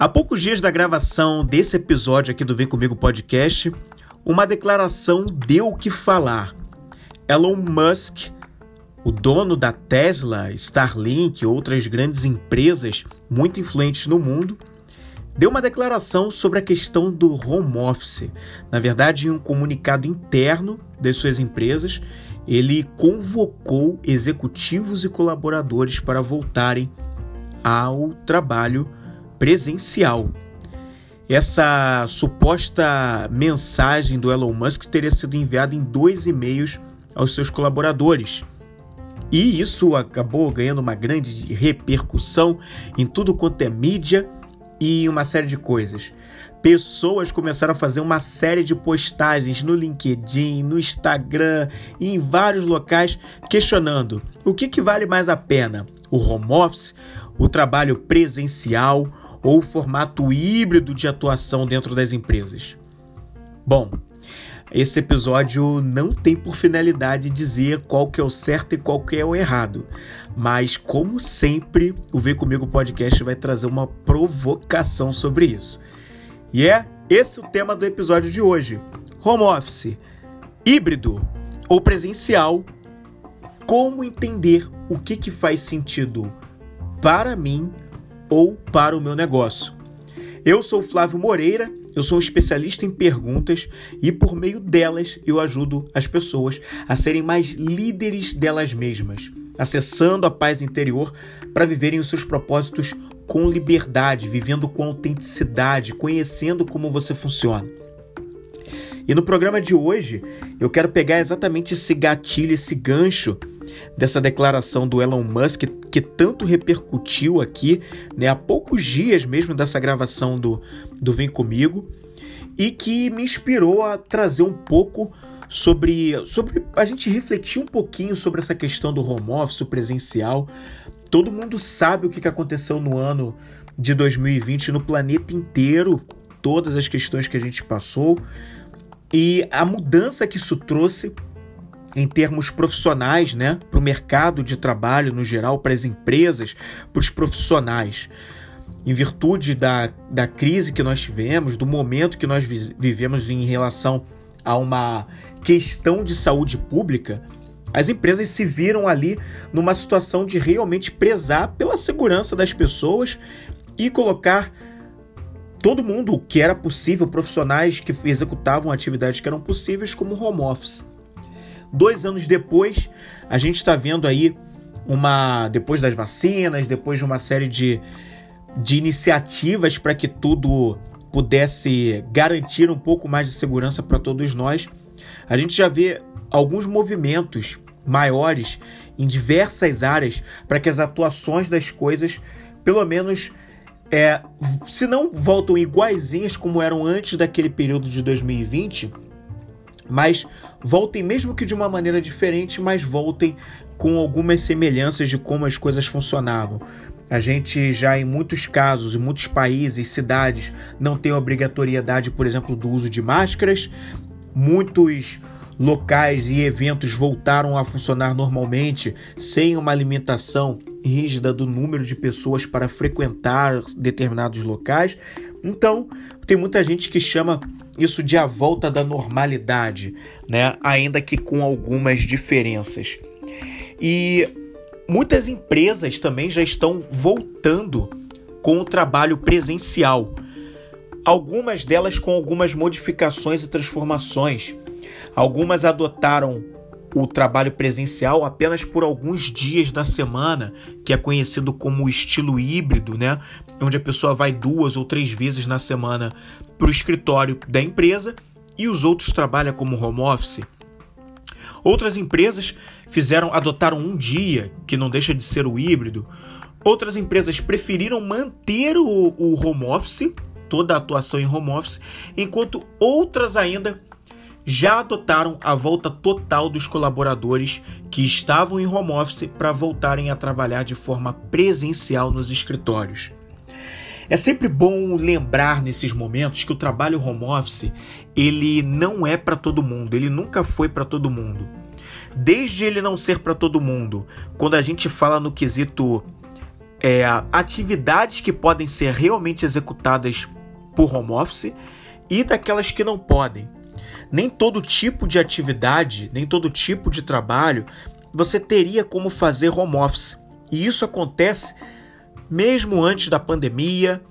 Há poucos dias da gravação desse episódio aqui do Vem Comigo Podcast, uma declaração deu o que falar. Elon Musk, o dono da Tesla, Starlink e outras grandes empresas muito influentes no mundo, deu uma declaração sobre a questão do home office. Na verdade, em um comunicado interno das suas empresas, ele convocou executivos e colaboradores para voltarem ao trabalho presencial. Essa suposta mensagem do Elon Musk teria sido enviada em dois e-mails aos seus colaboradores. E isso acabou ganhando uma grande repercussão em tudo quanto é mídia e uma série de coisas. Pessoas começaram a fazer uma série de postagens no LinkedIn, no Instagram e em vários locais questionando o que, que vale mais a pena: o home office, o trabalho presencial ou formato híbrido de atuação dentro das empresas? Bom, esse episódio não tem por finalidade dizer qual que é o certo e qual que é o errado, mas como sempre, o Vem Comigo Podcast vai trazer uma provocação sobre isso. E é esse o tema do episódio de hoje: home office, híbrido ou presencial. Como entender o que, que faz sentido para mim ou para o meu negócio. Eu sou Flávio Moreira, eu sou um especialista em perguntas e por meio delas eu ajudo as pessoas a serem mais líderes delas mesmas, acessando a paz interior para viverem os seus propósitos com liberdade, vivendo com autenticidade, conhecendo como você funciona. E no programa de hoje, eu quero pegar exatamente esse gatilho, esse gancho dessa declaração do Elon Musk que tanto repercutiu aqui, né, há poucos dias mesmo dessa gravação do, do Vem Comigo, e que me inspirou a trazer um pouco sobre, sobre a gente refletir um pouquinho sobre essa questão do home office, presencial. Todo mundo sabe o que aconteceu no ano de 2020 no planeta inteiro, todas as questões que a gente passou e a mudança que isso trouxe em termos profissionais, né, para o mercado de trabalho no geral, para as empresas, para os profissionais. Em virtude da, da crise que nós tivemos, do momento que nós vivemos em relação a uma questão de saúde pública, as empresas se viram ali numa situação de realmente prezar pela segurança das pessoas e colocar todo mundo que era possível, profissionais que executavam atividades que eram possíveis, como home office. Dois anos depois, a gente está vendo aí uma. Depois das vacinas, depois de uma série de, de iniciativas para que tudo pudesse garantir um pouco mais de segurança para todos nós, a gente já vê alguns movimentos maiores em diversas áreas para que as atuações das coisas, pelo menos, é, se não voltam iguaizinhas como eram antes daquele período de 2020, mas voltem mesmo que de uma maneira diferente, mas voltem com algumas semelhanças de como as coisas funcionavam. A gente já em muitos casos, em muitos países, cidades, não tem obrigatoriedade, por exemplo, do uso de máscaras. Muitos locais e eventos voltaram a funcionar normalmente, sem uma alimentação rígida do número de pessoas para frequentar determinados locais. Então, tem muita gente que chama isso de a volta da normalidade, né? Ainda que com algumas diferenças. E muitas empresas também já estão voltando com o trabalho presencial. Algumas delas com algumas modificações e transformações. Algumas adotaram o trabalho presencial apenas por alguns dias da semana, que é conhecido como estilo híbrido, né? Onde a pessoa vai duas ou três vezes na semana para o escritório da empresa e os outros trabalham como home office. Outras empresas fizeram adotaram um dia, que não deixa de ser o híbrido. Outras empresas preferiram manter o, o home office, toda a atuação em home office, enquanto outras ainda já adotaram a volta total dos colaboradores que estavam em home office para voltarem a trabalhar de forma presencial nos escritórios. É sempre bom lembrar nesses momentos que o trabalho home office, ele não é para todo mundo, ele nunca foi para todo mundo. Desde ele não ser para todo mundo, quando a gente fala no quesito é, atividades que podem ser realmente executadas por home office e daquelas que não podem. Nem todo tipo de atividade, nem todo tipo de trabalho você teria como fazer home office. E isso acontece mesmo antes da pandemia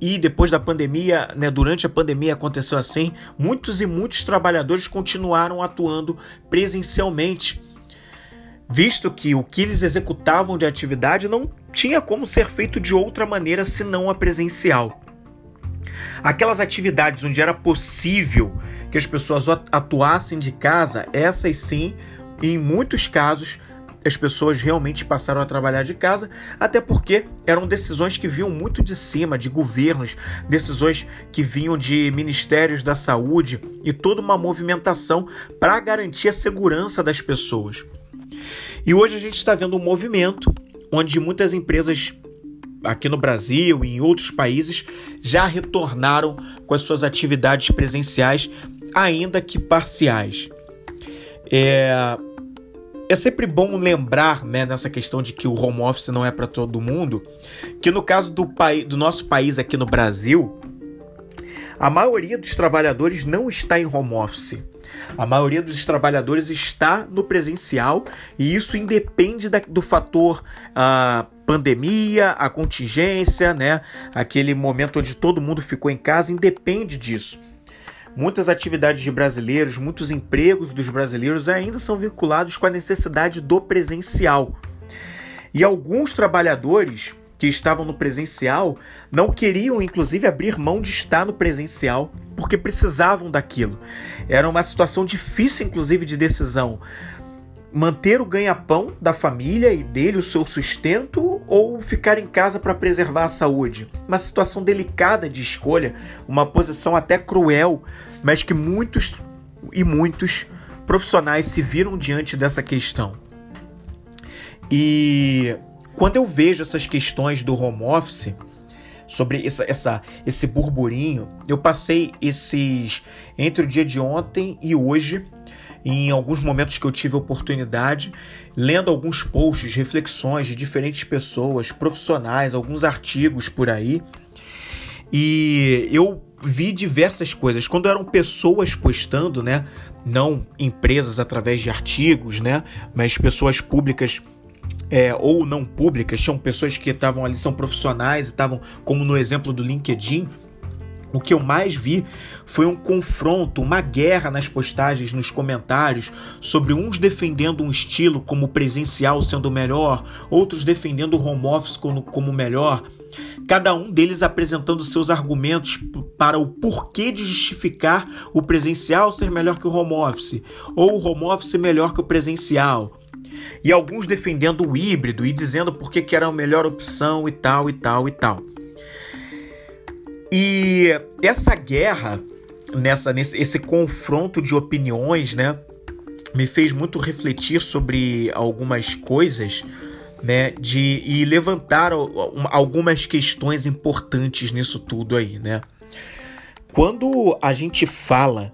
e depois da pandemia, né, durante a pandemia aconteceu assim, muitos e muitos trabalhadores continuaram atuando presencialmente, visto que o que eles executavam de atividade não tinha como ser feito de outra maneira senão a presencial. Aquelas atividades onde era possível que as pessoas atuassem de casa, essas sim, em muitos casos, as pessoas realmente passaram a trabalhar de casa, até porque eram decisões que vinham muito de cima, de governos, decisões que vinham de ministérios da saúde e toda uma movimentação para garantir a segurança das pessoas. E hoje a gente está vendo um movimento onde muitas empresas aqui no Brasil e em outros países já retornaram com as suas atividades presenciais, ainda que parciais. É, é sempre bom lembrar, né, nessa questão de que o home office não é para todo mundo, que no caso do, do nosso país aqui no Brasil, a maioria dos trabalhadores não está em home office. A maioria dos trabalhadores está no presencial e isso independe da, do fator uh, pandemia, a contingência, né? Aquele momento onde todo mundo ficou em casa, independe disso. Muitas atividades de brasileiros, muitos empregos dos brasileiros ainda são vinculados com a necessidade do presencial. E alguns trabalhadores que estavam no presencial não queriam, inclusive, abrir mão de estar no presencial porque precisavam daquilo. Era uma situação difícil, inclusive, de decisão. Manter o ganha-pão da família e dele, o seu sustento, ou ficar em casa para preservar a saúde? Uma situação delicada de escolha, uma posição até cruel mas que muitos e muitos profissionais se viram diante dessa questão. E quando eu vejo essas questões do home office, sobre essa, essa, esse burburinho, eu passei esses entre o dia de ontem e hoje, em alguns momentos que eu tive oportunidade, lendo alguns posts, reflexões de diferentes pessoas, profissionais, alguns artigos por aí. E eu vi diversas coisas. Quando eram pessoas postando, né? Não empresas através de artigos, né? Mas pessoas públicas é, ou não públicas, tinham pessoas que estavam ali, são profissionais, estavam, como no exemplo do LinkedIn. O que eu mais vi foi um confronto, uma guerra nas postagens, nos comentários, sobre uns defendendo um estilo como presencial sendo melhor, outros defendendo o home office como, como melhor, cada um deles apresentando seus argumentos para o porquê de justificar o presencial ser melhor que o home office, ou o home office melhor que o presencial. E alguns defendendo o híbrido e dizendo por que era a melhor opção e tal, e tal, e tal. E essa guerra, nessa, nesse esse confronto de opiniões, né, me fez muito refletir sobre algumas coisas né, de e levantar algumas questões importantes nisso tudo aí, né? Quando a gente fala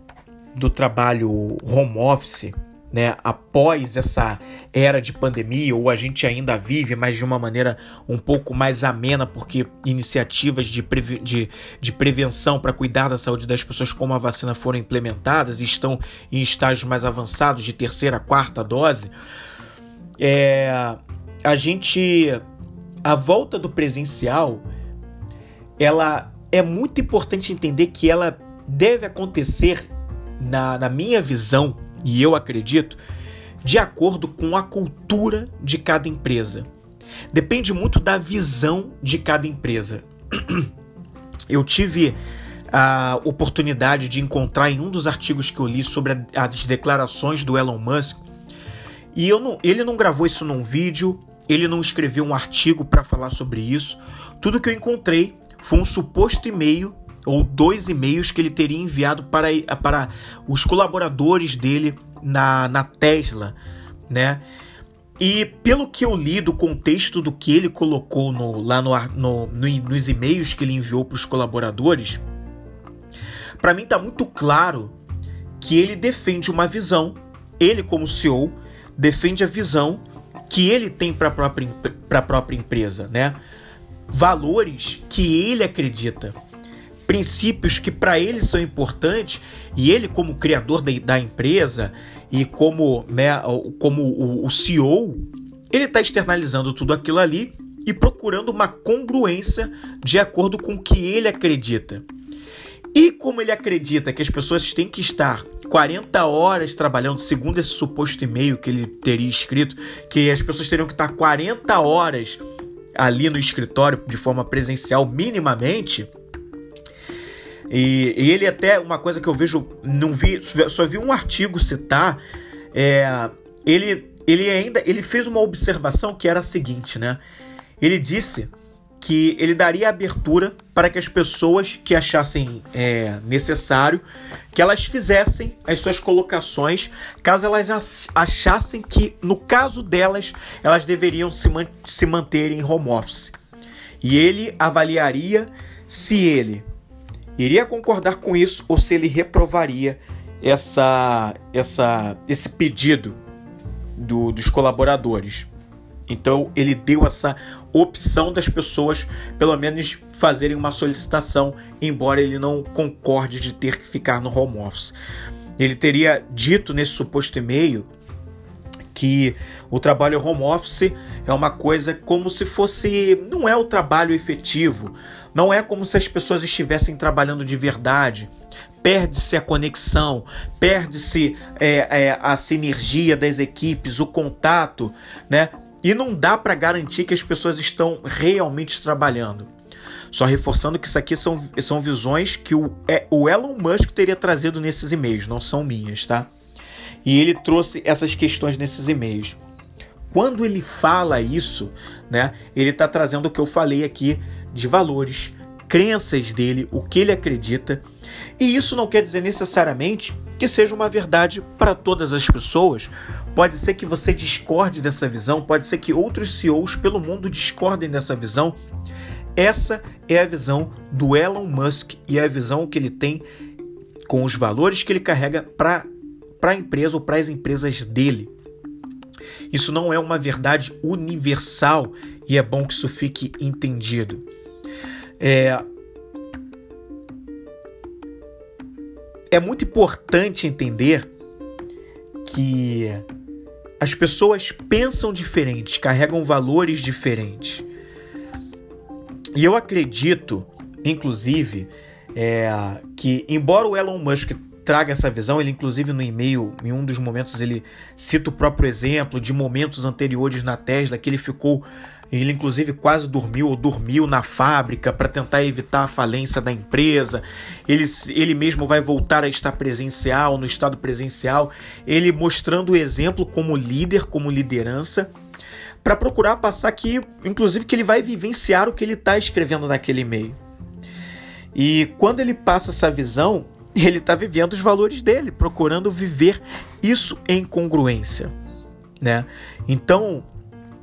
do trabalho home office, né, após essa era de pandemia, ou a gente ainda vive, mas de uma maneira um pouco mais amena, porque iniciativas de, de, de prevenção para cuidar da saúde das pessoas, como a vacina, foram implementadas e estão em estágios mais avançados de terceira, quarta dose. É, a gente a volta do presencial ela é muito importante entender que ela deve acontecer na, na minha visão e eu acredito de acordo com a cultura de cada empresa depende muito da visão de cada empresa eu tive a oportunidade de encontrar em um dos artigos que eu li sobre as declarações do Elon Musk e eu não, ele não gravou isso num vídeo ele não escreveu um artigo para falar sobre isso. Tudo que eu encontrei foi um suposto e-mail ou dois e-mails que ele teria enviado para, para os colaboradores dele na, na Tesla, né? E pelo que eu li do contexto do que ele colocou no, lá no, no, no nos e-mails que ele enviou para os colaboradores, para mim está muito claro que ele defende uma visão, ele como CEO defende a visão que ele tem para a própria, própria empresa, né? Valores que ele acredita, princípios que para ele são importantes e ele como criador da, da empresa e como, né, como o, o CEO, ele está externalizando tudo aquilo ali e procurando uma congruência de acordo com o que ele acredita. E como ele acredita que as pessoas têm que estar 40 horas trabalhando, segundo esse suposto e-mail que ele teria escrito, que as pessoas teriam que estar 40 horas ali no escritório de forma presencial minimamente. E, e ele até uma coisa que eu vejo, não vi, só vi um artigo citar, é, ele ele ainda ele fez uma observação que era a seguinte, né? Ele disse que ele daria abertura para que as pessoas que achassem é, necessário que elas fizessem as suas colocações, caso elas achassem que, no caso delas, elas deveriam se, man se manter em home office. E ele avaliaria se ele iria concordar com isso ou se ele reprovaria essa, essa, esse pedido do, dos colaboradores. Então ele deu essa opção das pessoas, pelo menos, fazerem uma solicitação, embora ele não concorde de ter que ficar no home office. Ele teria dito nesse suposto e-mail que o trabalho home office é uma coisa como se fosse. não é o trabalho efetivo, não é como se as pessoas estivessem trabalhando de verdade. Perde-se a conexão, perde-se é, é, a sinergia das equipes, o contato, né? E não dá para garantir que as pessoas estão realmente trabalhando. Só reforçando que isso aqui são, são visões que o, é, o Elon Musk teria trazido nesses e-mails, não são minhas, tá? E ele trouxe essas questões nesses e-mails. Quando ele fala isso, né, ele está trazendo o que eu falei aqui de valores, crenças dele, o que ele acredita. E isso não quer dizer necessariamente que seja uma verdade para todas as pessoas. Pode ser que você discorde dessa visão, pode ser que outros CEOs pelo mundo discordem dessa visão. Essa é a visão do Elon Musk e é a visão que ele tem com os valores que ele carrega para a empresa ou para as empresas dele. Isso não é uma verdade universal e é bom que isso fique entendido. É, é muito importante entender que as pessoas pensam diferentes, carregam valores diferentes. E eu acredito, inclusive, é, que embora o Elon Musk traga essa visão, ele inclusive no e-mail, em um dos momentos, ele cita o próprio exemplo de momentos anteriores na Tesla que ele ficou ele, inclusive, quase dormiu ou dormiu na fábrica para tentar evitar a falência da empresa. Ele, ele mesmo vai voltar a estar presencial, no estado presencial. Ele mostrando o exemplo como líder, como liderança, para procurar passar que, inclusive, que ele vai vivenciar o que ele está escrevendo naquele e-mail. E quando ele passa essa visão, ele está vivendo os valores dele, procurando viver isso em congruência. Né? Então,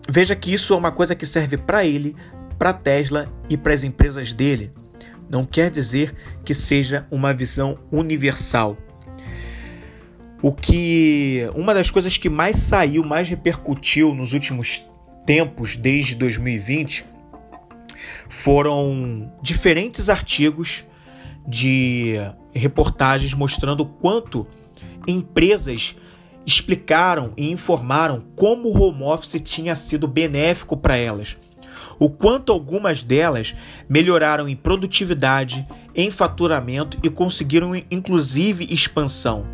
Veja que isso é uma coisa que serve para ele, para Tesla e para as empresas dele. Não quer dizer que seja uma visão universal. O que uma das coisas que mais saiu, mais repercutiu nos últimos tempos, desde 2020, foram diferentes artigos de reportagens mostrando quanto empresas explicaram e informaram como o home office tinha sido benéfico para elas, o quanto algumas delas melhoraram em produtividade, em faturamento e conseguiram inclusive expansão.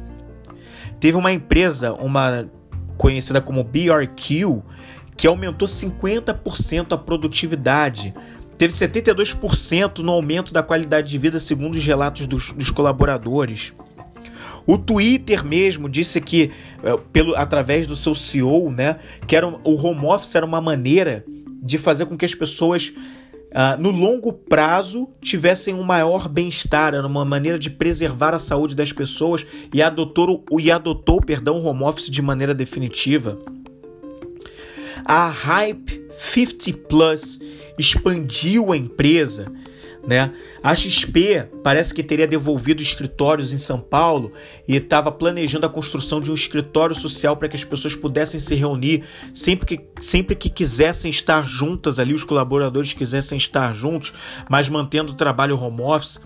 Teve uma empresa, uma conhecida como BRQ, que aumentou 50% a produtividade. Teve 72% no aumento da qualidade de vida, segundo os relatos dos, dos colaboradores. O Twitter mesmo disse que, é, pelo, através do seu CEO, né, que era, o home office era uma maneira de fazer com que as pessoas, uh, no longo prazo, tivessem um maior bem-estar, era uma maneira de preservar a saúde das pessoas e adotou, e adotou perdão, o home office de maneira definitiva. A Hype 50 Plus expandiu a empresa né? A XP parece que teria devolvido escritórios em São Paulo e estava planejando a construção de um escritório social para que as pessoas pudessem se reunir sempre que, sempre que quisessem estar juntas ali, os colaboradores quisessem estar juntos, mas mantendo o trabalho home office.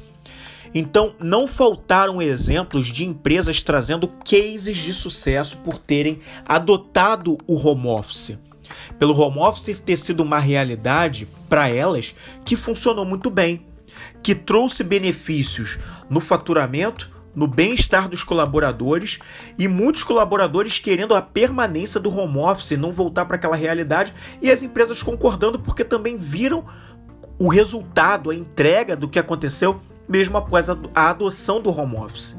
Então, não faltaram exemplos de empresas trazendo cases de sucesso por terem adotado o home office. Pelo home office ter sido uma realidade para elas que funcionou muito bem, que trouxe benefícios no faturamento, no bem-estar dos colaboradores e muitos colaboradores querendo a permanência do home office, não voltar para aquela realidade e as empresas concordando porque também viram o resultado, a entrega do que aconteceu mesmo após a adoção do home office.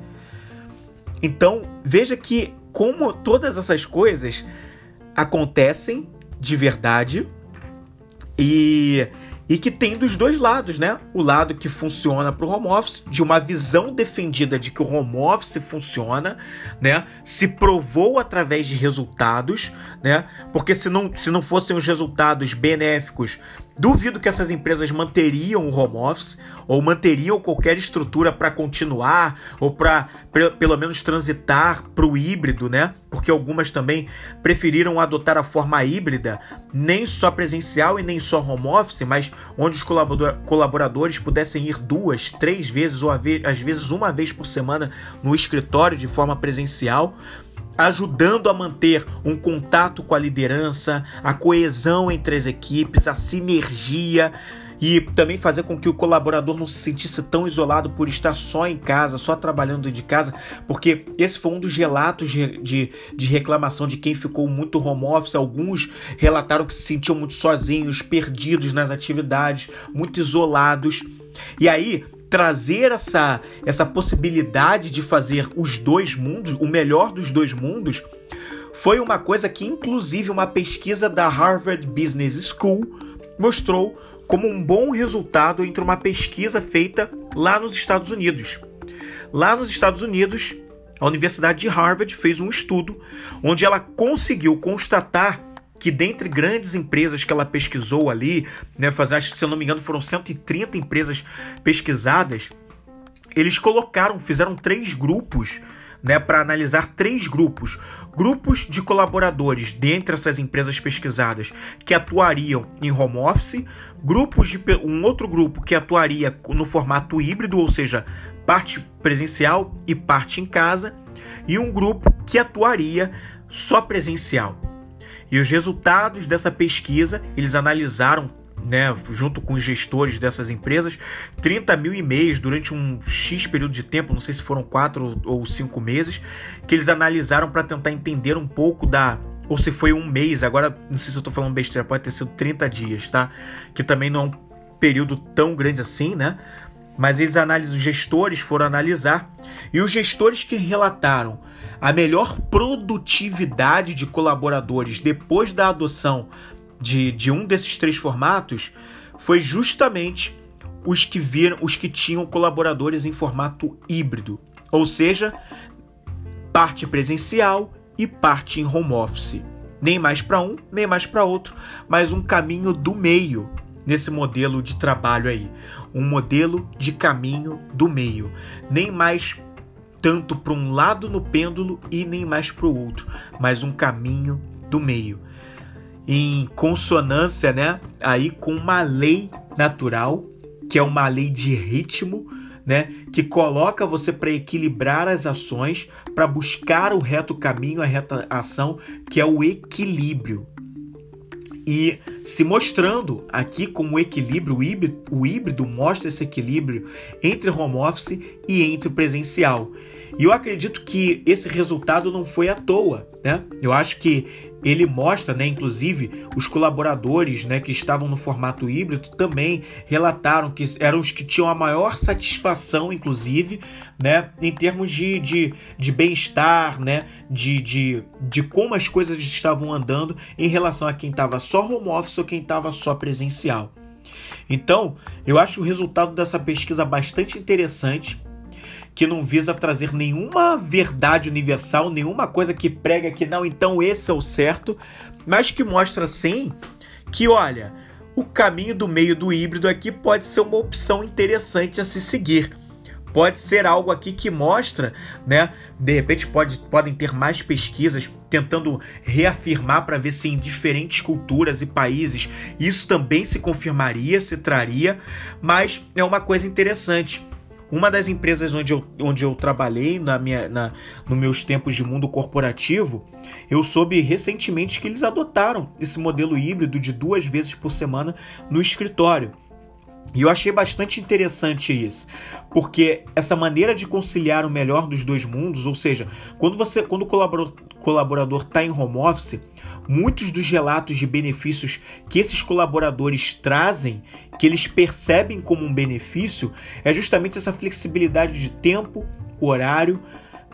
Então, veja que como todas essas coisas acontecem de verdade e e que tem dos dois lados, né? O lado que funciona para o home office, de uma visão defendida de que o home office funciona, né? Se provou através de resultados, né? Porque se não, se não fossem os resultados benéficos Duvido que essas empresas manteriam o home office ou manteriam qualquer estrutura para continuar ou para pelo menos transitar para o híbrido, né? Porque algumas também preferiram adotar a forma híbrida, nem só presencial e nem só home office, mas onde os colaboradores pudessem ir duas, três vezes ou às vezes uma vez por semana no escritório de forma presencial ajudando a manter um contato com a liderança, a coesão entre as equipes, a sinergia e também fazer com que o colaborador não se sentisse tão isolado por estar só em casa, só trabalhando de casa, porque esse foi um dos relatos de, de, de, reclamação de quem ficou muito home office. Alguns relataram que se sentiam muito sozinhos, perdidos nas atividades, muito isolados. E aí, trazer essa, essa possibilidade de fazer os dois mundos, o melhor dos dois mundos, foi uma coisa que, inclusive, uma pesquisa da Harvard Business School mostrou como um bom resultado entre uma pesquisa feita lá nos Estados Unidos. Lá nos Estados Unidos, a Universidade de Harvard fez um estudo onde ela conseguiu constatar que dentre grandes empresas que ela pesquisou ali, né, fazer, acho que se eu não me engano foram 130 empresas pesquisadas, eles colocaram, fizeram três grupos, né, para analisar três grupos, grupos de colaboradores dentre essas empresas pesquisadas que atuariam em home office, grupos de um outro grupo que atuaria no formato híbrido, ou seja, parte presencial e parte em casa, e um grupo que atuaria só presencial. E os resultados dessa pesquisa, eles analisaram né, junto com os gestores dessas empresas, 30 mil e-mails durante um X período de tempo, não sei se foram quatro ou cinco meses, que eles analisaram para tentar entender um pouco da. Ou se foi um mês, agora não sei se eu estou falando besteira, pode ter sido 30 dias, tá? Que também não é um período tão grande assim, né? Mas eles analisam, os gestores foram analisar, e os gestores que relataram a melhor produtividade de colaboradores depois da adoção de, de um desses três formatos foi justamente os que viram, os que tinham colaboradores em formato híbrido, ou seja, parte presencial e parte em home office. Nem mais para um, nem mais para outro, mas um caminho do meio nesse modelo de trabalho aí, um modelo de caminho do meio, nem mais tanto para um lado no pêndulo e nem mais para o outro, mas um caminho do meio. Em consonância, né, aí com uma lei natural, que é uma lei de ritmo, né, que coloca você para equilibrar as ações, para buscar o reto caminho, a reta ação, que é o equilíbrio. E se mostrando aqui como equilíbrio, o híbrido, o híbrido mostra esse equilíbrio entre home office e entre o presencial. E eu acredito que esse resultado não foi à toa, né? Eu acho que ele mostra, né, inclusive, os colaboradores, né, que estavam no formato híbrido também relataram que eram os que tinham a maior satisfação, inclusive, né, em termos de, de, de bem-estar, né, de, de, de como as coisas estavam andando em relação a quem estava só home office ou quem estava só presencial. Então, eu acho o resultado dessa pesquisa bastante interessante que não visa trazer nenhuma verdade universal, nenhuma coisa que prega que não, então esse é o certo, mas que mostra sim que, olha, o caminho do meio do híbrido aqui pode ser uma opção interessante a se seguir. Pode ser algo aqui que mostra, né? De repente pode, podem ter mais pesquisas tentando reafirmar para ver se em diferentes culturas e países isso também se confirmaria, se traria, mas é uma coisa interessante. Uma das empresas onde eu, onde eu trabalhei na minha, na, nos meus tempos de mundo corporativo, eu soube recentemente que eles adotaram esse modelo híbrido de duas vezes por semana no escritório. E eu achei bastante interessante isso, porque essa maneira de conciliar o melhor dos dois mundos, ou seja, quando você, quando o colaborador está em home office, muitos dos relatos de benefícios que esses colaboradores trazem, que eles percebem como um benefício, é justamente essa flexibilidade de tempo, horário,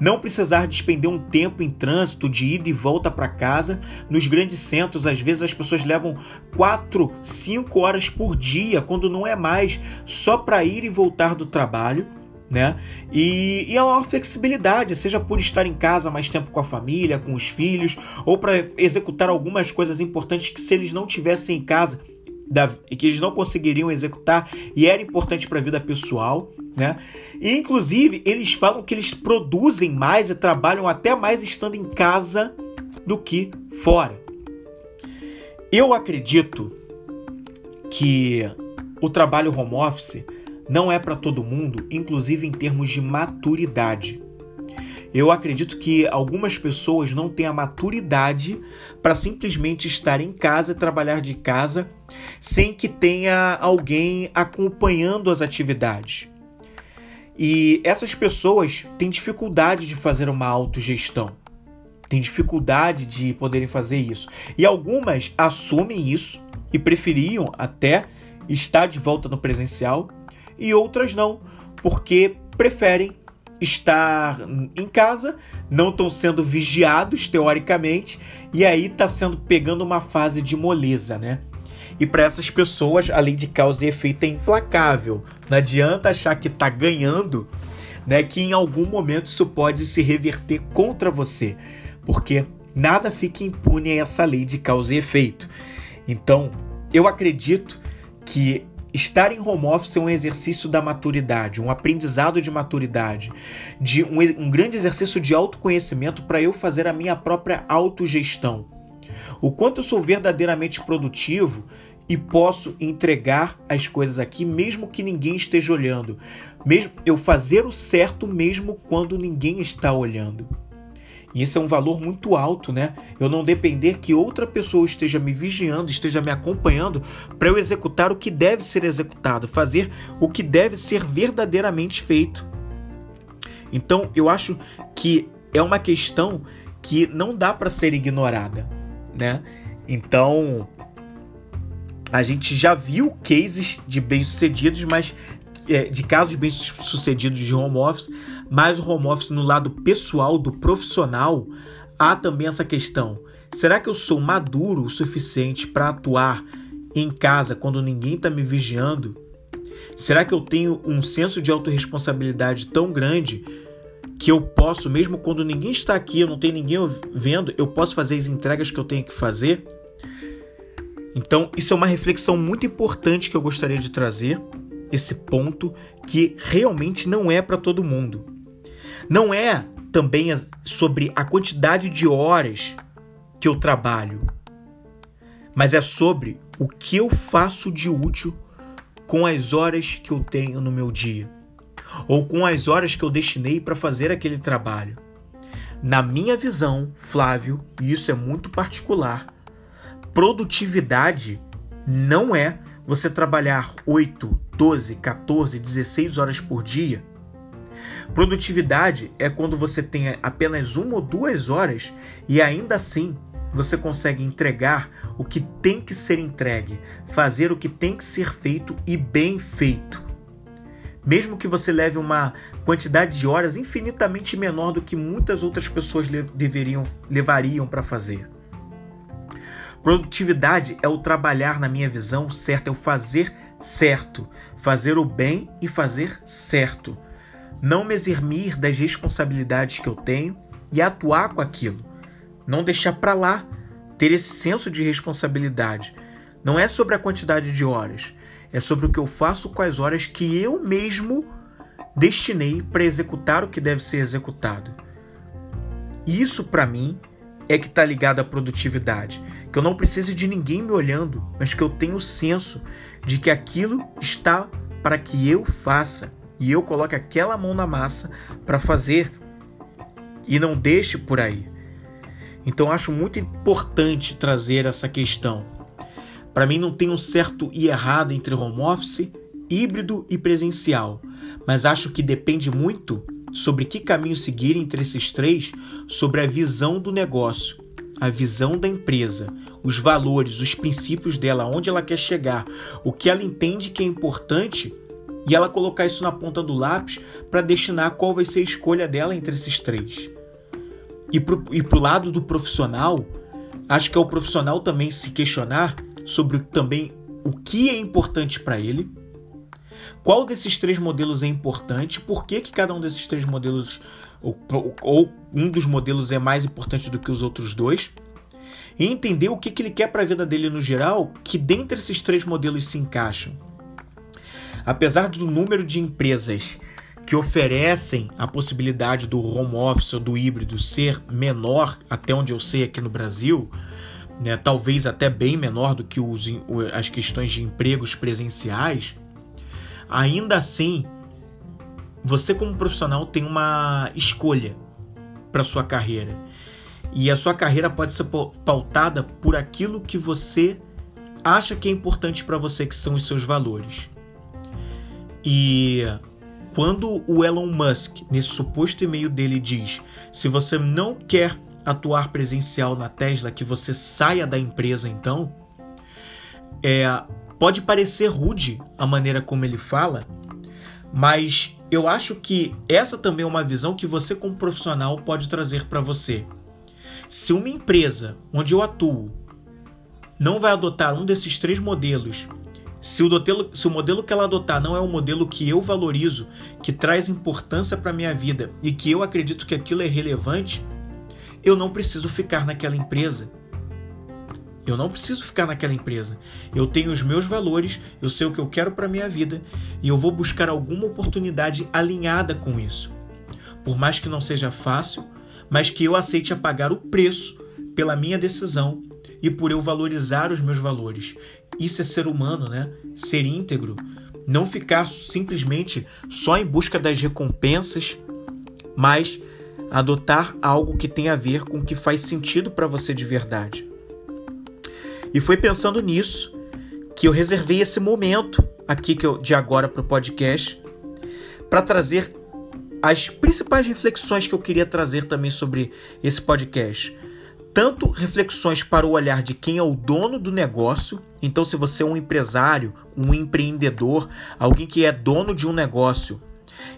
não precisar despender um tempo em trânsito de ida e volta para casa. Nos grandes centros, às vezes as pessoas levam 4, 5 horas por dia, quando não é mais, só para ir e voltar do trabalho. Né? E, e a maior flexibilidade, seja por estar em casa mais tempo com a família, com os filhos, ou para executar algumas coisas importantes que se eles não tivessem em casa, da, que eles não conseguiriam executar e era importante para a vida pessoal, né? E inclusive eles falam que eles produzem mais e trabalham até mais estando em casa do que fora. Eu acredito que o trabalho home office não é para todo mundo, inclusive em termos de maturidade. Eu acredito que algumas pessoas não têm a maturidade para simplesmente estar em casa e trabalhar de casa sem que tenha alguém acompanhando as atividades. E essas pessoas têm dificuldade de fazer uma autogestão, têm dificuldade de poderem fazer isso. E algumas assumem isso e preferiam até estar de volta no presencial, e outras não, porque preferem estar em casa, não estão sendo vigiados teoricamente, e aí está sendo pegando uma fase de moleza, né? E para essas pessoas, a lei de causa e efeito é implacável. Não adianta achar que está ganhando, né? Que em algum momento isso pode se reverter contra você, porque nada fica impune a essa lei de causa e efeito. Então, eu acredito que Estar em home office é um exercício da maturidade, um aprendizado de maturidade, de um, um grande exercício de autoconhecimento para eu fazer a minha própria autogestão. O quanto eu sou verdadeiramente produtivo e posso entregar as coisas aqui mesmo que ninguém esteja olhando. Mesmo eu fazer o certo mesmo quando ninguém está olhando. E isso é um valor muito alto, né? Eu não depender que outra pessoa esteja me vigiando, esteja me acompanhando para eu executar o que deve ser executado, fazer o que deve ser verdadeiramente feito. Então, eu acho que é uma questão que não dá para ser ignorada, né? Então, a gente já viu cases de bem-sucedidos, mas é, de casos bem-sucedidos de home office, mas o home office no lado pessoal do profissional, há também essa questão. Será que eu sou maduro o suficiente para atuar em casa quando ninguém está me vigiando? Será que eu tenho um senso de autorresponsabilidade tão grande que eu posso, mesmo quando ninguém está aqui, eu não tenho ninguém vendo, eu posso fazer as entregas que eu tenho que fazer? Então, isso é uma reflexão muito importante que eu gostaria de trazer esse ponto que realmente não é para todo mundo. Não é também sobre a quantidade de horas que eu trabalho, mas é sobre o que eu faço de útil com as horas que eu tenho no meu dia, ou com as horas que eu destinei para fazer aquele trabalho. Na minha visão, Flávio, e isso é muito particular, produtividade não é você trabalhar 8, 12, 14, 16 horas por dia. Produtividade é quando você tem apenas uma ou duas horas e ainda assim você consegue entregar o que tem que ser entregue, fazer o que tem que ser feito e bem feito. Mesmo que você leve uma quantidade de horas infinitamente menor do que muitas outras pessoas deveriam levariam para fazer. Produtividade é o trabalhar, na minha visão, certo, é o fazer certo, fazer o bem e fazer certo. Não me eximir das responsabilidades que eu tenho e atuar com aquilo. Não deixar para lá, ter esse senso de responsabilidade. Não é sobre a quantidade de horas, é sobre o que eu faço com as horas que eu mesmo destinei para executar o que deve ser executado. Isso para mim é que está ligado à produtividade, que eu não preciso de ninguém me olhando, mas que eu tenho o senso de que aquilo está para que eu faça e eu coloque aquela mão na massa para fazer e não deixe por aí. Então acho muito importante trazer essa questão. Para mim não tem um certo e errado entre home office, híbrido e presencial, mas acho que depende muito sobre que caminho seguir entre esses três, sobre a visão do negócio, a visão da empresa, os valores, os princípios dela, onde ela quer chegar, o que ela entende que é importante e ela colocar isso na ponta do lápis para destinar qual vai ser a escolha dela entre esses três. E pro, e pro lado do profissional, acho que é o profissional também se questionar sobre também o que é importante para ele, qual desses três modelos é importante, por que, que cada um desses três modelos, ou, ou um dos modelos é mais importante do que os outros dois, e entender o que, que ele quer para a vida dele no geral, que dentre esses três modelos se encaixam. Apesar do número de empresas que oferecem a possibilidade do home office ou do híbrido ser menor, até onde eu sei aqui no Brasil, né, talvez até bem menor do que os, as questões de empregos presenciais, ainda assim, você como profissional tem uma escolha para sua carreira. E a sua carreira pode ser pautada por aquilo que você acha que é importante para você, que são os seus valores. E quando o Elon Musk, nesse suposto e-mail dele, diz: se você não quer atuar presencial na Tesla, que você saia da empresa então, é, pode parecer rude a maneira como ele fala, mas eu acho que essa também é uma visão que você, como profissional, pode trazer para você. Se uma empresa onde eu atuo não vai adotar um desses três modelos se o, modelo, se o modelo que ela adotar não é um modelo que eu valorizo, que traz importância para minha vida e que eu acredito que aquilo é relevante, eu não preciso ficar naquela empresa. Eu não preciso ficar naquela empresa. Eu tenho os meus valores, eu sei o que eu quero para minha vida e eu vou buscar alguma oportunidade alinhada com isso. Por mais que não seja fácil, mas que eu aceite a pagar o preço pela minha decisão e por eu valorizar os meus valores isso é ser humano, né? Ser íntegro. Não ficar simplesmente só em busca das recompensas, mas adotar algo que tem a ver com o que faz sentido para você de verdade. E foi pensando nisso que eu reservei esse momento aqui que eu, de agora para o podcast para trazer as principais reflexões que eu queria trazer também sobre esse podcast tanto reflexões para o olhar de quem é o dono do negócio. Então, se você é um empresário, um empreendedor, alguém que é dono de um negócio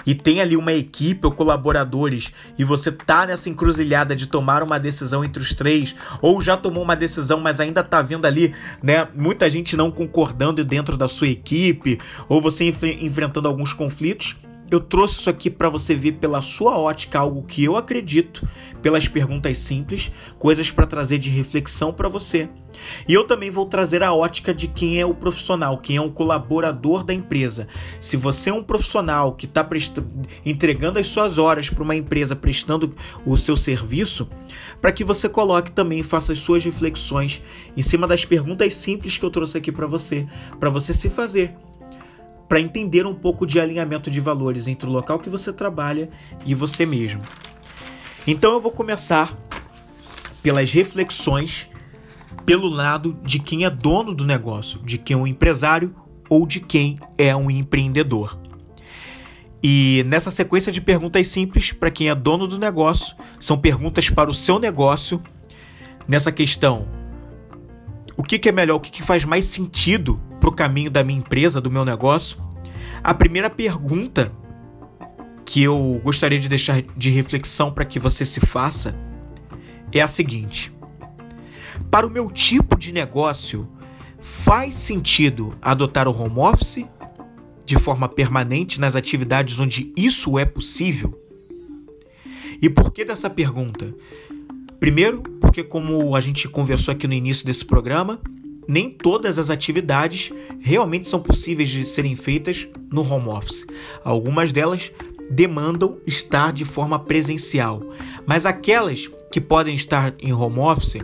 e tem ali uma equipe ou colaboradores e você tá nessa encruzilhada de tomar uma decisão entre os três ou já tomou uma decisão, mas ainda tá vendo ali, né, muita gente não concordando dentro da sua equipe ou você enf enfrentando alguns conflitos, eu trouxe isso aqui para você ver pela sua ótica algo que eu acredito, pelas perguntas simples, coisas para trazer de reflexão para você. E eu também vou trazer a ótica de quem é o profissional, quem é um colaborador da empresa. Se você é um profissional que está entregando as suas horas para uma empresa, prestando o seu serviço, para que você coloque também, faça as suas reflexões em cima das perguntas simples que eu trouxe aqui para você, para você se fazer para entender um pouco de alinhamento de valores entre o local que você trabalha e você mesmo. Então eu vou começar pelas reflexões pelo lado de quem é dono do negócio, de quem é um empresário ou de quem é um empreendedor. E nessa sequência de perguntas simples para quem é dono do negócio, são perguntas para o seu negócio nessa questão: o que, que é melhor, o que, que faz mais sentido para o caminho da minha empresa, do meu negócio? A primeira pergunta que eu gostaria de deixar de reflexão para que você se faça é a seguinte: para o meu tipo de negócio, faz sentido adotar o home office de forma permanente nas atividades onde isso é possível? E por que dessa pergunta? Primeiro, porque como a gente conversou aqui no início desse programa, nem todas as atividades realmente são possíveis de serem feitas no home office. Algumas delas demandam estar de forma presencial, mas aquelas que podem estar em home office,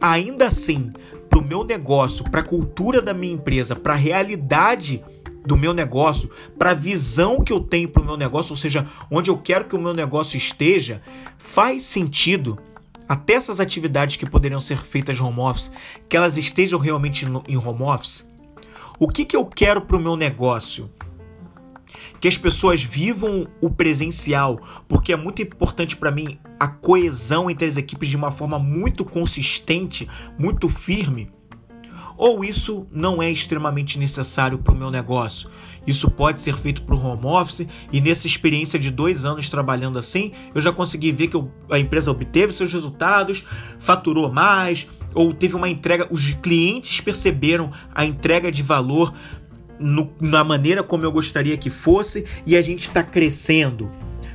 ainda assim, para o meu negócio, para a cultura da minha empresa, para a realidade do meu negócio, para a visão que eu tenho para o meu negócio, ou seja, onde eu quero que o meu negócio esteja, faz sentido até essas atividades que poderiam ser feitas home office, que elas estejam realmente no, em home office? O que, que eu quero para o meu negócio? Que as pessoas vivam o presencial, porque é muito importante para mim a coesão entre as equipes de uma forma muito consistente, muito firme ou isso não é extremamente necessário para o meu negócio? Isso pode ser feito para o home office e nessa experiência de dois anos trabalhando assim, eu já consegui ver que a empresa obteve seus resultados, faturou mais, ou teve uma entrega, os clientes perceberam a entrega de valor no, na maneira como eu gostaria que fosse e a gente está crescendo.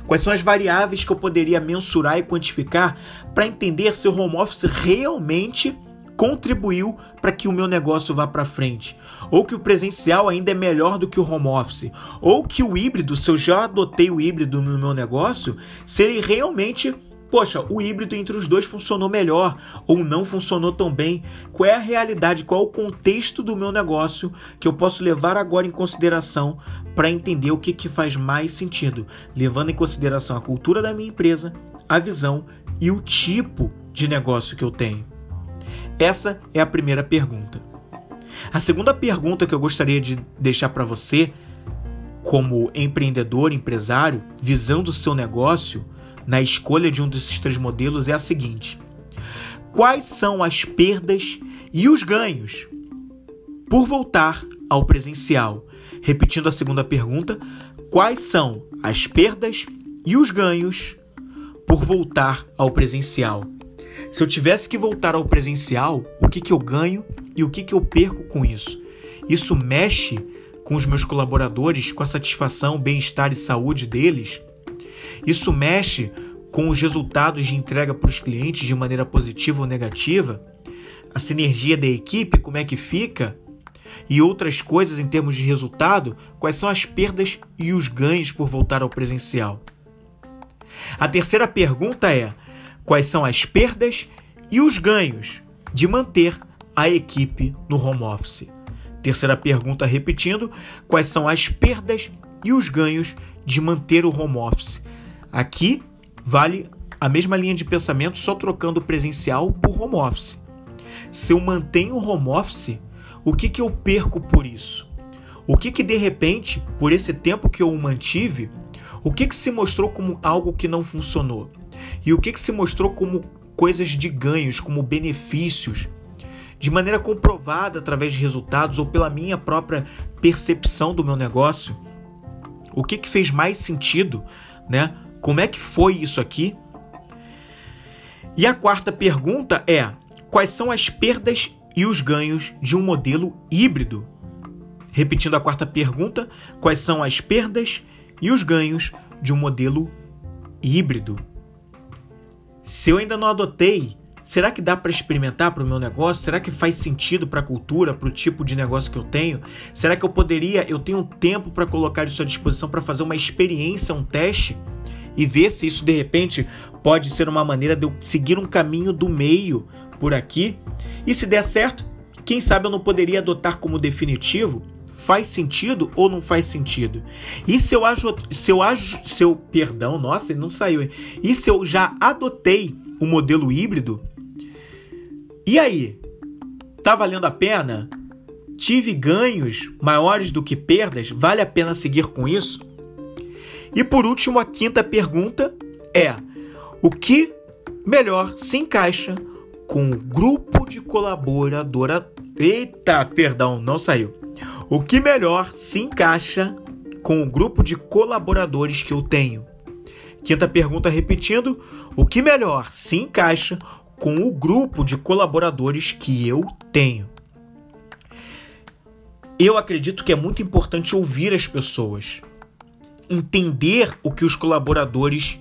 Quais são as variáveis que eu poderia mensurar e quantificar para entender se o home office realmente contribuiu para que o meu negócio vá para frente, ou que o presencial ainda é melhor do que o home office, ou que o híbrido, se eu já adotei o híbrido no meu negócio, se ele realmente Poxa, o híbrido entre os dois funcionou melhor ou não funcionou tão bem? Qual é a realidade, qual é o contexto do meu negócio que eu posso levar agora em consideração para entender o que, que faz mais sentido, levando em consideração a cultura da minha empresa, a visão e o tipo de negócio que eu tenho? Essa é a primeira pergunta. A segunda pergunta que eu gostaria de deixar para você, como empreendedor, empresário, visando o seu negócio na escolha de um desses três modelos, é a seguinte: Quais são as perdas e os ganhos por voltar ao presencial? Repetindo a segunda pergunta, quais são as perdas e os ganhos por voltar ao presencial? Se eu tivesse que voltar ao presencial, o que, que eu ganho e o que, que eu perco com isso? Isso mexe com os meus colaboradores, com a satisfação, bem-estar e saúde deles? Isso mexe com os resultados de entrega para os clientes de maneira positiva ou negativa? A sinergia da equipe, como é que fica? E outras coisas em termos de resultado, quais são as perdas e os ganhos por voltar ao presencial? A terceira pergunta é: quais são as perdas e os ganhos de manter a equipe no home office. Terceira pergunta, repetindo: quais são as perdas e os ganhos de manter o home office? Aqui vale a mesma linha de pensamento, só trocando presencial por home office. Se eu mantenho o home office, o que, que eu perco por isso? O que, que de repente, por esse tempo que eu o mantive, o que, que se mostrou como algo que não funcionou? E o que, que se mostrou como coisas de ganhos, como benefícios, de maneira comprovada através de resultados ou pela minha própria percepção do meu negócio? O que, que fez mais sentido, né? Como é que foi isso aqui? E a quarta pergunta é: quais são as perdas e os ganhos de um modelo híbrido? Repetindo a quarta pergunta, quais são as perdas e os ganhos de um modelo híbrido? Se eu ainda não adotei, será que dá para experimentar para o meu negócio? Será que faz sentido para a cultura, para o tipo de negócio que eu tenho? Será que eu poderia, eu tenho tempo para colocar isso à disposição para fazer uma experiência, um teste e ver se isso de repente pode ser uma maneira de eu seguir um caminho do meio por aqui? E se der certo, quem sabe eu não poderia adotar como definitivo faz sentido ou não faz sentido? E se eu ajo, se eu ajo, se eu, perdão, nossa, ele não saiu. Hein? E se eu já adotei o modelo híbrido? E aí? Tá valendo a pena? Tive ganhos maiores do que perdas? Vale a pena seguir com isso? E por último, a quinta pergunta é: o que melhor se encaixa com o grupo de colaboradora? Eita, perdão, não saiu o que melhor se encaixa com o grupo de colaboradores que eu tenho? Quinta pergunta repetindo: o que melhor se encaixa com o grupo de colaboradores que eu tenho? Eu acredito que é muito importante ouvir as pessoas, entender o que os colaboradores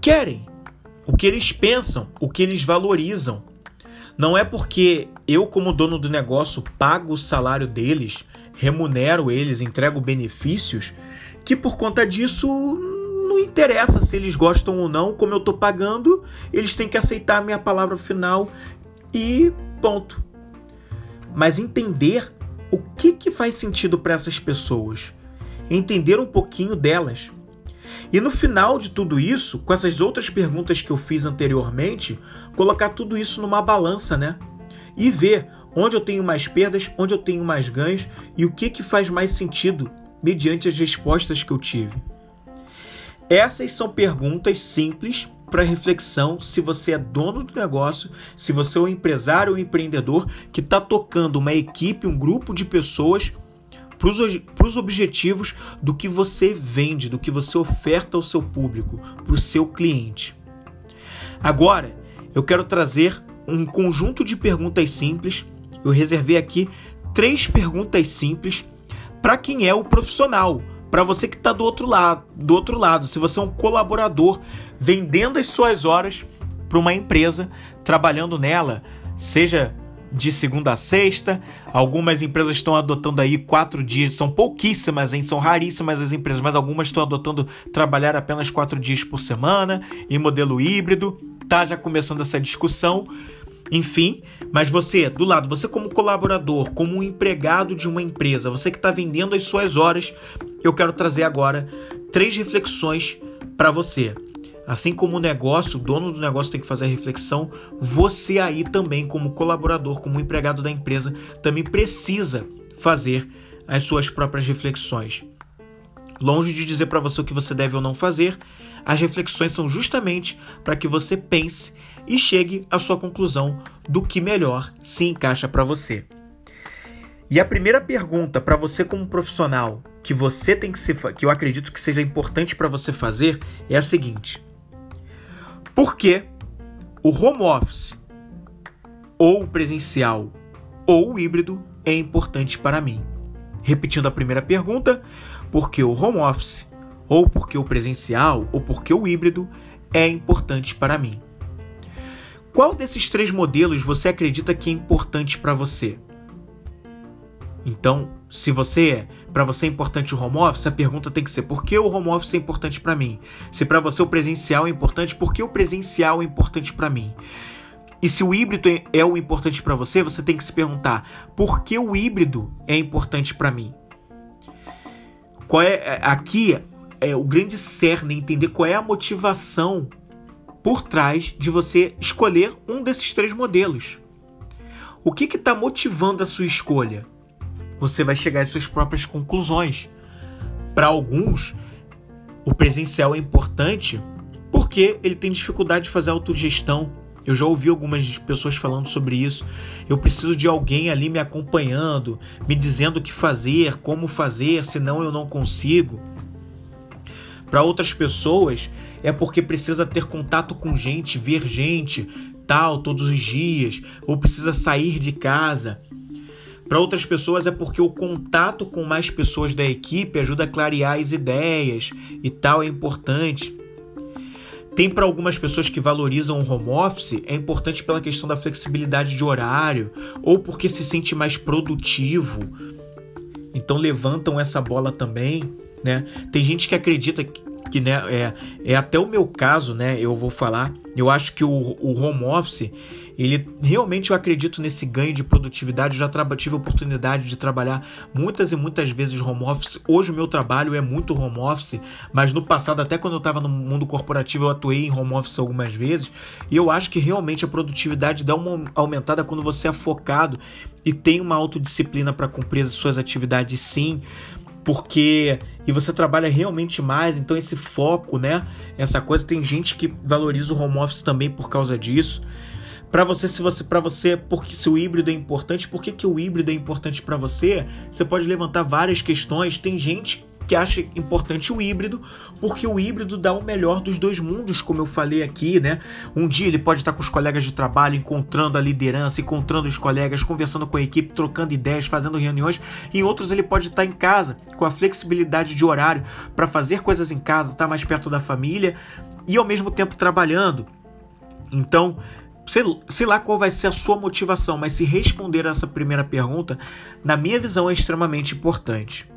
querem, o que eles pensam, o que eles valorizam. Não é porque eu, como dono do negócio, pago o salário deles, remunero eles, entrego benefícios, que por conta disso não interessa se eles gostam ou não, como eu estou pagando, eles têm que aceitar a minha palavra final e ponto. Mas entender o que, que faz sentido para essas pessoas, entender um pouquinho delas. E no final de tudo isso, com essas outras perguntas que eu fiz anteriormente, colocar tudo isso numa balança, né? E ver onde eu tenho mais perdas, onde eu tenho mais ganhos e o que, que faz mais sentido mediante as respostas que eu tive. Essas são perguntas simples para reflexão se você é dono do negócio, se você é um empresário ou um empreendedor que está tocando uma equipe, um grupo de pessoas para os objetivos do que você vende, do que você oferta ao seu público, para o seu cliente. Agora, eu quero trazer um conjunto de perguntas simples. Eu reservei aqui três perguntas simples para quem é o profissional, para você que está do outro lado, do outro lado, se você é um colaborador vendendo as suas horas para uma empresa, trabalhando nela, seja de segunda a sexta. Algumas empresas estão adotando aí quatro dias, são pouquíssimas, hein? são raríssimas as empresas, mas algumas estão adotando trabalhar apenas quatro dias por semana em modelo híbrido. Tá já começando essa discussão. Enfim, mas você, do lado, você como colaborador, como um empregado de uma empresa, você que está vendendo as suas horas, eu quero trazer agora três reflexões para você. Assim como o negócio, o dono do negócio tem que fazer a reflexão, você aí também, como colaborador, como empregado da empresa, também precisa fazer as suas próprias reflexões. Longe de dizer para você o que você deve ou não fazer, as reflexões são justamente para que você pense e chegue à sua conclusão do que melhor se encaixa para você. E a primeira pergunta para você como profissional que você tem que se que eu acredito que seja importante para você fazer é a seguinte: Por que o home office ou presencial ou híbrido é importante para mim? Repetindo a primeira pergunta, por que o home office ou porque o presencial ou porque o híbrido é importante para mim? Qual desses três modelos você acredita que é importante para você? Então, se você é, para você é importante o home office, a pergunta tem que ser: por que o home office é importante para mim? Se para você o presencial é importante, por que o presencial é importante para mim? E se o híbrido é, é o importante para você, você tem que se perguntar: por que o híbrido é importante para mim? Qual é, é aqui é o grande cerne entender qual é a motivação por trás de você escolher um desses três modelos. O que está motivando a sua escolha? Você vai chegar às suas próprias conclusões. Para alguns, o presencial é importante porque ele tem dificuldade de fazer autogestão. Eu já ouvi algumas pessoas falando sobre isso. Eu preciso de alguém ali me acompanhando, me dizendo o que fazer, como fazer, senão eu não consigo. Para outras pessoas, é porque precisa ter contato com gente, ver gente, tal, todos os dias, ou precisa sair de casa. Para outras pessoas é porque o contato com mais pessoas da equipe ajuda a clarear as ideias e tal é importante. Tem para algumas pessoas que valorizam o home office, é importante pela questão da flexibilidade de horário ou porque se sente mais produtivo. Então levantam essa bola também, né? Tem gente que acredita que que né, é, é até o meu caso, né? Eu vou falar. Eu acho que o, o home office, ele realmente eu acredito nesse ganho de produtividade. Eu já tive a oportunidade de trabalhar muitas e muitas vezes home office. Hoje o meu trabalho é muito home office, mas no passado, até quando eu estava no mundo corporativo, eu atuei em home office algumas vezes. E eu acho que realmente a produtividade dá uma aumentada quando você é focado e tem uma autodisciplina para cumprir as suas atividades, sim porque e você trabalha realmente mais, então esse foco, né? Essa coisa tem gente que valoriza o home office também por causa disso. Para você, se você para você, porque se o híbrido é importante, por que, que o híbrido é importante para você? Você pode levantar várias questões. Tem gente que acha importante o híbrido, porque o híbrido dá o melhor dos dois mundos, como eu falei aqui, né? Um dia ele pode estar com os colegas de trabalho, encontrando a liderança, encontrando os colegas, conversando com a equipe, trocando ideias, fazendo reuniões. Em outros ele pode estar em casa, com a flexibilidade de horário para fazer coisas em casa, estar mais perto da família e ao mesmo tempo trabalhando. Então, sei, sei lá qual vai ser a sua motivação, mas se responder essa primeira pergunta, na minha visão, é extremamente importante.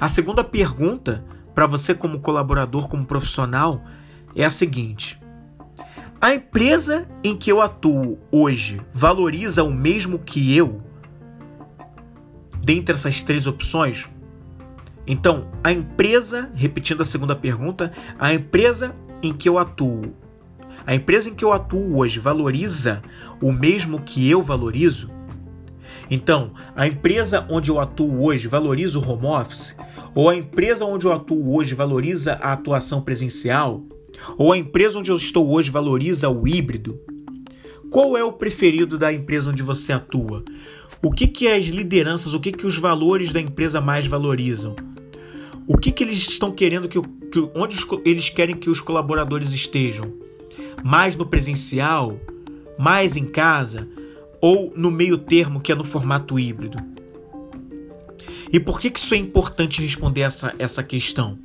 A segunda pergunta, para você como colaborador, como profissional, é a seguinte: a empresa em que eu atuo hoje valoriza o mesmo que eu? Dentre essas três opções, então, a empresa, repetindo a segunda pergunta, a empresa em que eu atuo, a empresa em que eu atuo hoje valoriza o mesmo que eu valorizo? Então, a empresa onde eu atuo hoje valoriza o home office? Ou a empresa onde eu atuo hoje valoriza a atuação presencial? Ou a empresa onde eu estou hoje valoriza o híbrido? Qual é o preferido da empresa onde você atua? O que, que as lideranças, o que, que os valores da empresa mais valorizam? O que, que eles estão querendo que, que onde os, eles querem que os colaboradores estejam? Mais no presencial, mais em casa ou no meio termo que é no formato híbrido? E por que, que isso é importante responder essa, essa questão?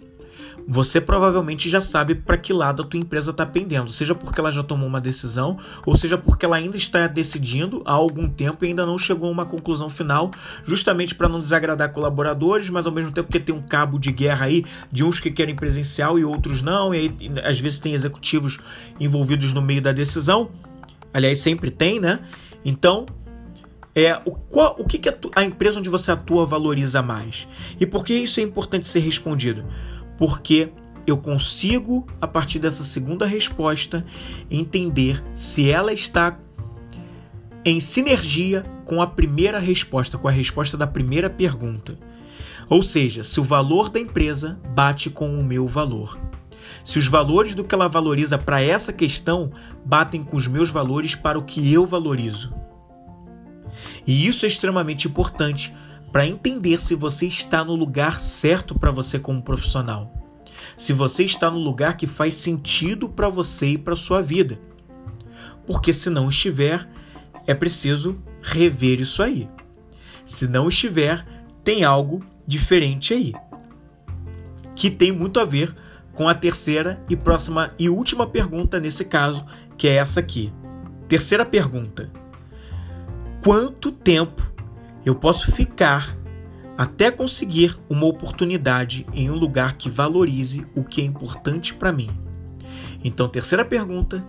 você provavelmente já sabe para que lado a tua empresa está pendendo, seja porque ela já tomou uma decisão, ou seja porque ela ainda está decidindo há algum tempo e ainda não chegou a uma conclusão final, justamente para não desagradar colaboradores, mas ao mesmo tempo que tem um cabo de guerra aí de uns que querem presencial e outros não, e aí às vezes tem executivos envolvidos no meio da decisão. Aliás, sempre tem, né? Então, é o, qual, o que, que a, a empresa onde você atua valoriza mais? E por que isso é importante ser respondido? porque eu consigo, a partir dessa segunda resposta, entender se ela está em sinergia com a primeira resposta, com a resposta da primeira pergunta. Ou seja, se o valor da empresa bate com o meu valor. Se os valores do que ela valoriza para essa questão batem com os meus valores para o que eu valorizo. E isso é extremamente importante para entender se você está no lugar certo para você como profissional. Se você está no lugar que faz sentido para você e para sua vida. Porque se não estiver, é preciso rever isso aí. Se não estiver, tem algo diferente aí. Que tem muito a ver com a terceira e próxima e última pergunta nesse caso, que é essa aqui. Terceira pergunta: Quanto tempo eu posso ficar até conseguir uma oportunidade em um lugar que valorize o que é importante para mim. Então, terceira pergunta: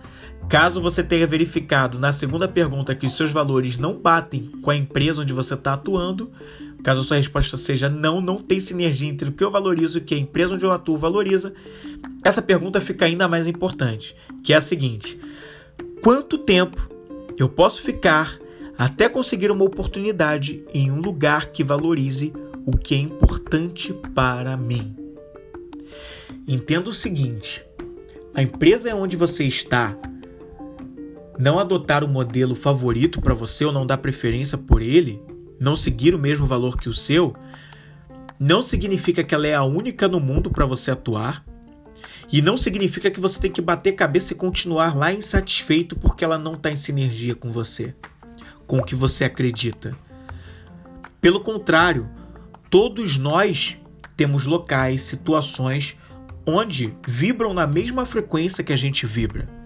caso você tenha verificado na segunda pergunta que os seus valores não batem com a empresa onde você está atuando, caso a sua resposta seja não, não tem sinergia entre o que eu valorizo e o que a empresa onde eu atuo valoriza, essa pergunta fica ainda mais importante, que é a seguinte: quanto tempo eu posso ficar até conseguir uma oportunidade em um lugar que valorize o que é importante para mim. Entenda o seguinte: a empresa é onde você está não adotar o modelo favorito para você ou não dar preferência por ele, não seguir o mesmo valor que o seu, não significa que ela é a única no mundo para você atuar. E não significa que você tem que bater cabeça e continuar lá insatisfeito porque ela não está em sinergia com você com o que você acredita. Pelo contrário, todos nós temos locais, situações onde vibram na mesma frequência que a gente vibra.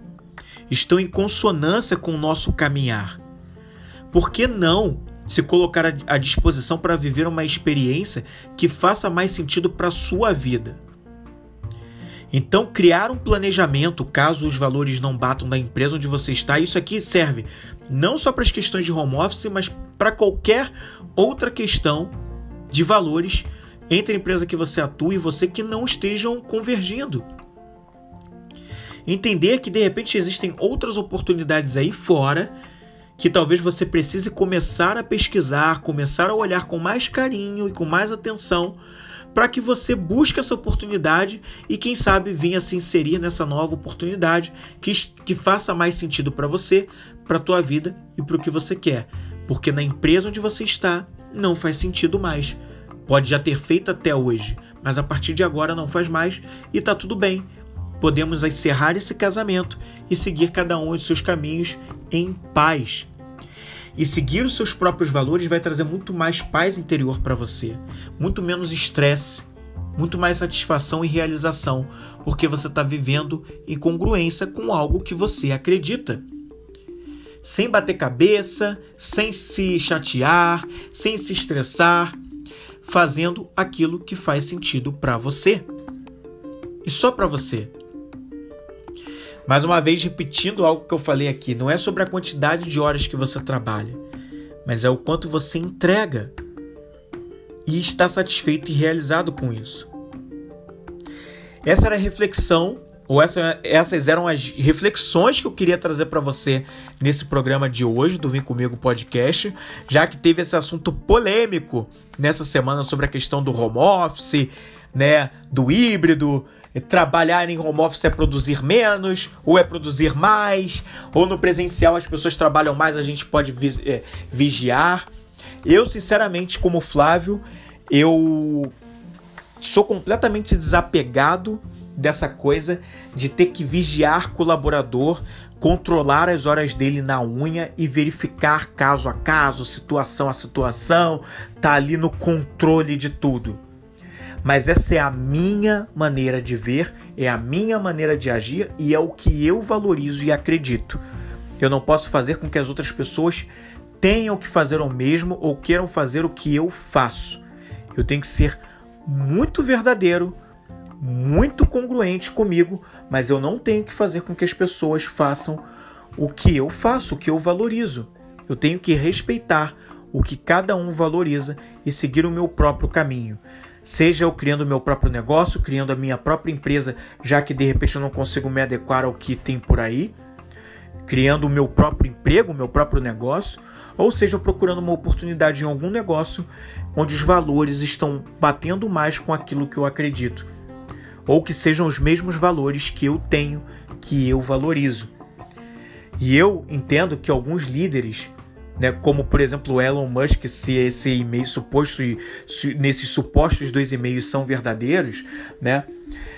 Estão em consonância com o nosso caminhar. Por que não se colocar à disposição para viver uma experiência que faça mais sentido para a sua vida? Então, criar um planejamento caso os valores não batam da empresa onde você está, isso aqui serve não só para as questões de home office, mas para qualquer outra questão de valores entre a empresa que você atua e você que não estejam convergindo. Entender que de repente existem outras oportunidades aí fora que talvez você precise começar a pesquisar, começar a olhar com mais carinho e com mais atenção para que você busque essa oportunidade e, quem sabe, venha se inserir nessa nova oportunidade que, que faça mais sentido para você, para a tua vida e para o que você quer. Porque na empresa onde você está não faz sentido mais. Pode já ter feito até hoje, mas a partir de agora não faz mais e está tudo bem. Podemos encerrar esse casamento e seguir cada um os seus caminhos em paz. E seguir os seus próprios valores vai trazer muito mais paz interior para você, muito menos estresse, muito mais satisfação e realização, porque você está vivendo em congruência com algo que você acredita. sem bater cabeça, sem se chatear, sem se estressar, fazendo aquilo que faz sentido para você. E só para você. Mais uma vez repetindo algo que eu falei aqui, não é sobre a quantidade de horas que você trabalha, mas é o quanto você entrega e está satisfeito e realizado com isso. Essa era a reflexão, ou essa, essas eram as reflexões que eu queria trazer para você nesse programa de hoje do Vem Comigo Podcast, já que teve esse assunto polêmico nessa semana sobre a questão do home office, né, do híbrido, trabalhar em home office é produzir menos ou é produzir mais, ou no presencial as pessoas trabalham mais, a gente pode é, vigiar. Eu, sinceramente, como Flávio, eu sou completamente desapegado dessa coisa de ter que vigiar colaborador, controlar as horas dele na unha e verificar caso a caso, situação a situação, tá ali no controle de tudo. Mas essa é a minha maneira de ver, é a minha maneira de agir e é o que eu valorizo e acredito. Eu não posso fazer com que as outras pessoas tenham que fazer o mesmo ou queiram fazer o que eu faço. Eu tenho que ser muito verdadeiro, muito congruente comigo, mas eu não tenho que fazer com que as pessoas façam o que eu faço, o que eu valorizo. Eu tenho que respeitar o que cada um valoriza e seguir o meu próprio caminho. Seja eu criando meu próprio negócio, criando a minha própria empresa, já que de repente eu não consigo me adequar ao que tem por aí, criando o meu próprio emprego, o meu próprio negócio, ou seja, procurando uma oportunidade em algum negócio onde os valores estão batendo mais com aquilo que eu acredito, ou que sejam os mesmos valores que eu tenho, que eu valorizo. E eu entendo que alguns líderes, né, como por exemplo o Elon Musk, se esse e-mail suposto, se nesses supostos dois e-mails são verdadeiros, né,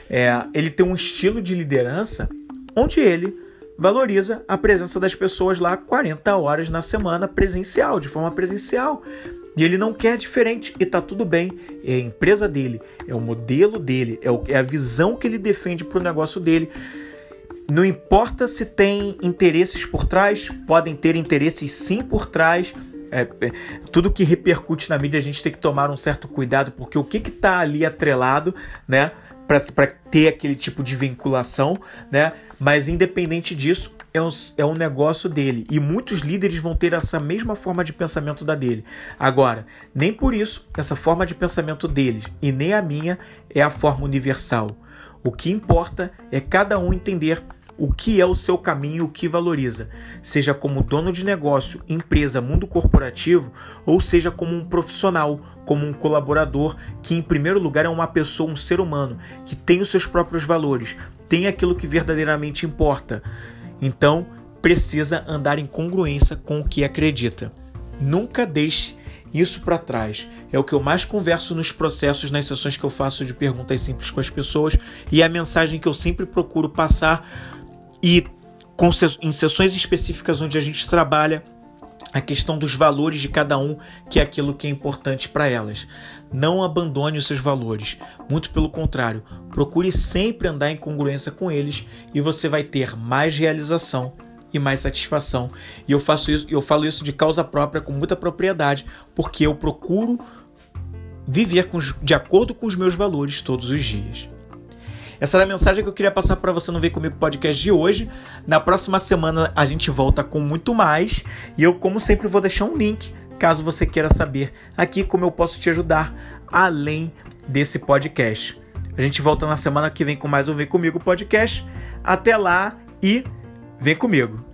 é, ele tem um estilo de liderança onde ele valoriza a presença das pessoas lá 40 horas na semana presencial, de forma presencial. E ele não quer diferente e tá tudo bem. É a empresa dele, é o modelo dele, é, o, é a visão que ele defende para o negócio dele. Não importa se tem interesses por trás, podem ter interesses sim por trás. É, é, tudo que repercute na mídia a gente tem que tomar um certo cuidado, porque o que está ali atrelado, né? para ter aquele tipo de vinculação, né? Mas independente disso, é um, é um negócio dele. E muitos líderes vão ter essa mesma forma de pensamento da dele. Agora, nem por isso essa forma de pensamento deles e nem a minha é a forma universal. O que importa é cada um entender o que é o seu caminho, o que valoriza, seja como dono de negócio, empresa, mundo corporativo, ou seja como um profissional, como um colaborador, que em primeiro lugar é uma pessoa, um ser humano, que tem os seus próprios valores, tem aquilo que verdadeiramente importa. Então, precisa andar em congruência com o que acredita. Nunca deixe isso para trás. É o que eu mais converso nos processos, nas sessões que eu faço de perguntas simples com as pessoas e é a mensagem que eu sempre procuro passar e em sessões específicas onde a gente trabalha a questão dos valores de cada um, que é aquilo que é importante para elas. Não abandone os seus valores, muito pelo contrário, procure sempre andar em congruência com eles e você vai ter mais realização e mais satisfação. E eu faço isso, eu falo isso de causa própria com muita propriedade, porque eu procuro viver com, de acordo com os meus valores todos os dias. Essa era a mensagem que eu queria passar para você no Vem Comigo Podcast de hoje. Na próxima semana a gente volta com muito mais. E eu, como sempre, vou deixar um link caso você queira saber aqui como eu posso te ajudar além desse podcast. A gente volta na semana que vem com mais um Vem Comigo Podcast. Até lá e vem comigo!